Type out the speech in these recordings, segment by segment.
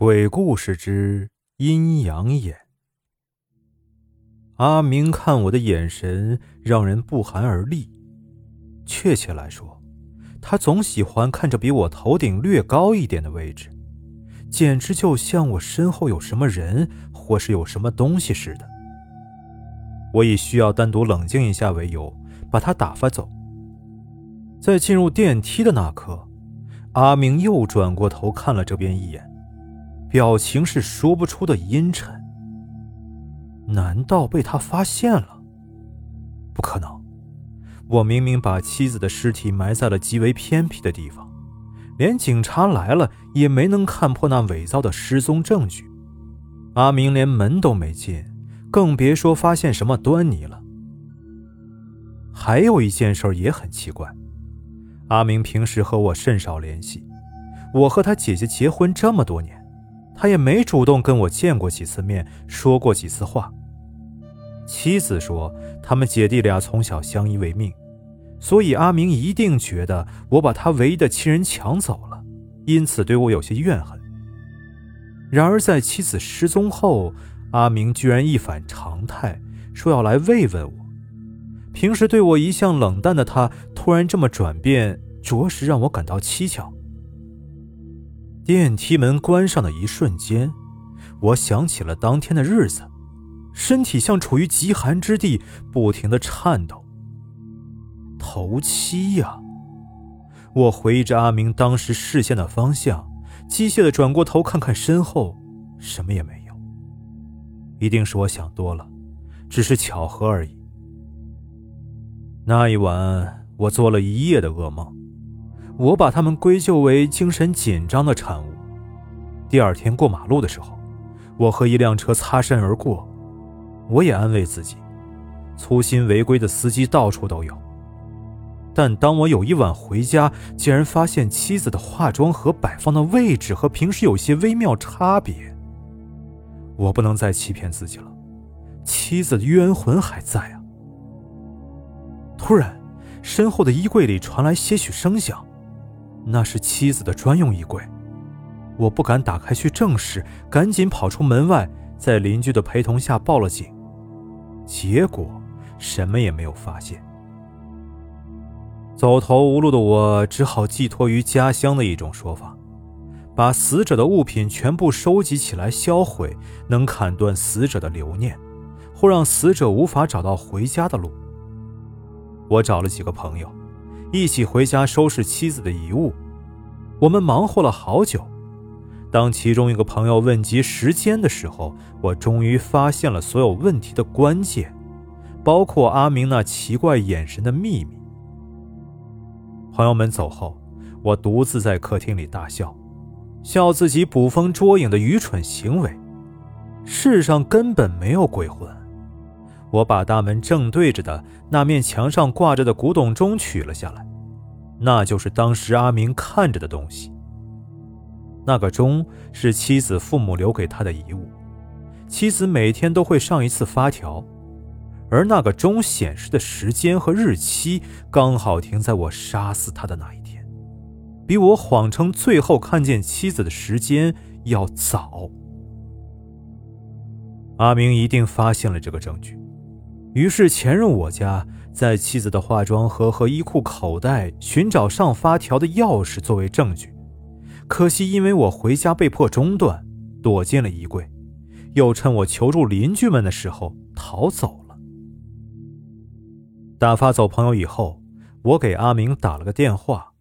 鬼故事之阴阳眼。阿明看我的眼神让人不寒而栗。确切来说，他总喜欢看着比我头顶略高一点的位置，简直就像我身后有什么人或是有什么东西似的。我以需要单独冷静一下为由，把他打发走。在进入电梯的那刻，阿明又转过头看了这边一眼。表情是说不出的阴沉。难道被他发现了？不可能！我明明把妻子的尸体埋在了极为偏僻的地方，连警察来了也没能看破那伪造的失踪证据。阿明连门都没进，更别说发现什么端倪了。还有一件事也很奇怪，阿明平时和我甚少联系，我和他姐姐结婚这么多年。他也没主动跟我见过几次面，说过几次话。妻子说，他们姐弟俩从小相依为命，所以阿明一定觉得我把他唯一的亲人抢走了，因此对我有些怨恨。然而在妻子失踪后，阿明居然一反常态，说要来慰问我。平时对我一向冷淡的他，突然这么转变，着实让我感到蹊跷。电梯门关上的一瞬间，我想起了当天的日子，身体像处于极寒之地，不停的颤抖。头七呀！我回忆着阿明当时视线的方向，机械的转过头看看身后，什么也没有。一定是我想多了，只是巧合而已。那一晚，我做了一夜的噩梦。我把他们归咎为精神紧张的产物。第二天过马路的时候，我和一辆车擦身而过，我也安慰自己，粗心违规的司机到处都有。但当我有一晚回家，竟然发现妻子的化妆盒摆放的位置和平时有些微妙差别。我不能再欺骗自己了，妻子的冤魂还在啊！突然，身后的衣柜里传来些许声响。那是妻子的专用衣柜，我不敢打开去证实，赶紧跑出门外，在邻居的陪同下报了警。结果什么也没有发现。走投无路的我只好寄托于家乡的一种说法：把死者的物品全部收集起来销毁，能砍断死者的留念，或让死者无法找到回家的路。我找了几个朋友。一起回家收拾妻子的遗物，我们忙活了好久。当其中一个朋友问及时间的时候，我终于发现了所有问题的关键，包括阿明那奇怪眼神的秘密。朋友们走后，我独自在客厅里大笑，笑自己捕风捉影的愚蠢行为。世上根本没有鬼魂。我把大门正对着的那面墙上挂着的古董钟取了下来，那就是当时阿明看着的东西。那个钟是妻子父母留给他的遗物，妻子每天都会上一次发条，而那个钟显示的时间和日期刚好停在我杀死他的那一天，比我谎称最后看见妻子的时间要早。阿明一定发现了这个证据。于是潜入我家，在妻子的化妆盒和衣裤口袋寻找上发条的钥匙作为证据。可惜因为我回家被迫中断，躲进了衣柜，又趁我求助邻居们的时候逃走了。打发走朋友以后，我给阿明打了个电话，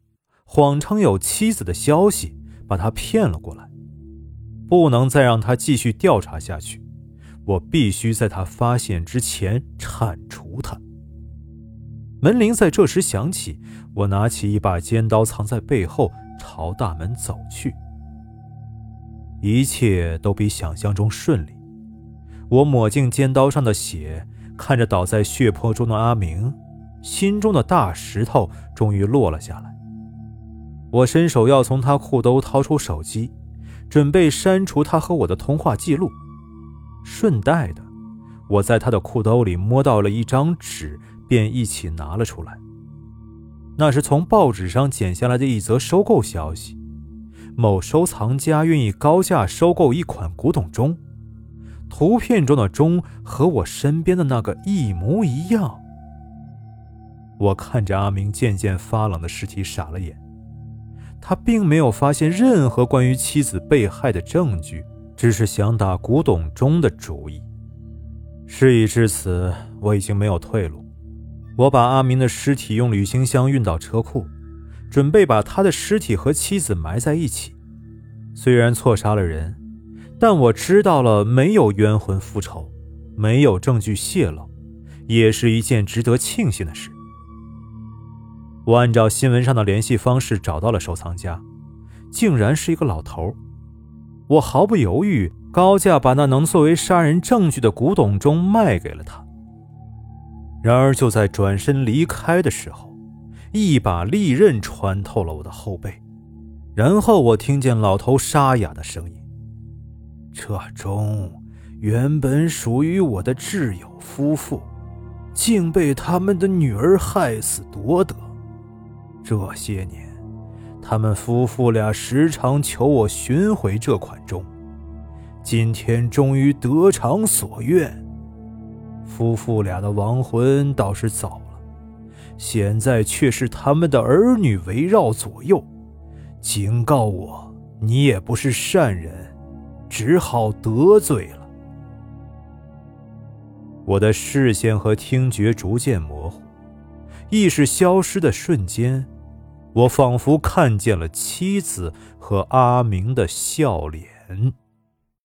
谎称有妻子的消息，把他骗了过来，不能再让他继续调查下去。我必须在他发现之前铲除他。门铃在这时响起，我拿起一把尖刀藏在背后，朝大门走去。一切都比想象中顺利。我抹净尖刀上的血，看着倒在血泊中的阿明，心中的大石头终于落了下来。我伸手要从他裤兜掏出手机，准备删除他和我的通话记录。顺带的，我在他的裤兜里摸到了一张纸，便一起拿了出来。那是从报纸上剪下来的一则收购消息。某收藏家愿意高价收购一款古董钟，图片中的钟和我身边的那个一模一样。我看着阿明渐渐发冷的尸体傻了眼，他并没有发现任何关于妻子被害的证据，只是想打古董钟的主意。事已至此，我已经没有退路。我把阿明的尸体用旅行箱运到车库，准备把他的尸体和妻子埋在一起。虽然错杀了人，但我知道了没有冤魂复仇，没有证据泄露，也是一件值得庆幸的事。我按照新闻上的联系方式找到了收藏家，竟然是一个老头。我毫不犹豫，高价把那能作为杀人证据的古董钟卖给了他。然而，就在转身离开的时候，一把利刃穿透了我的后背，然后我听见老头沙哑的声音：“这钟原本属于我的挚友夫妇，竟被他们的女儿害死夺得。”这些年，他们夫妇俩时常求我寻回这款钟，今天终于得偿所愿。夫妇俩的亡魂倒是走了，现在却是他们的儿女围绕左右，警告我：你也不是善人，只好得罪了。我的视线和听觉逐渐模糊，意识消失的瞬间。我仿佛看见了妻子和阿明的笑脸。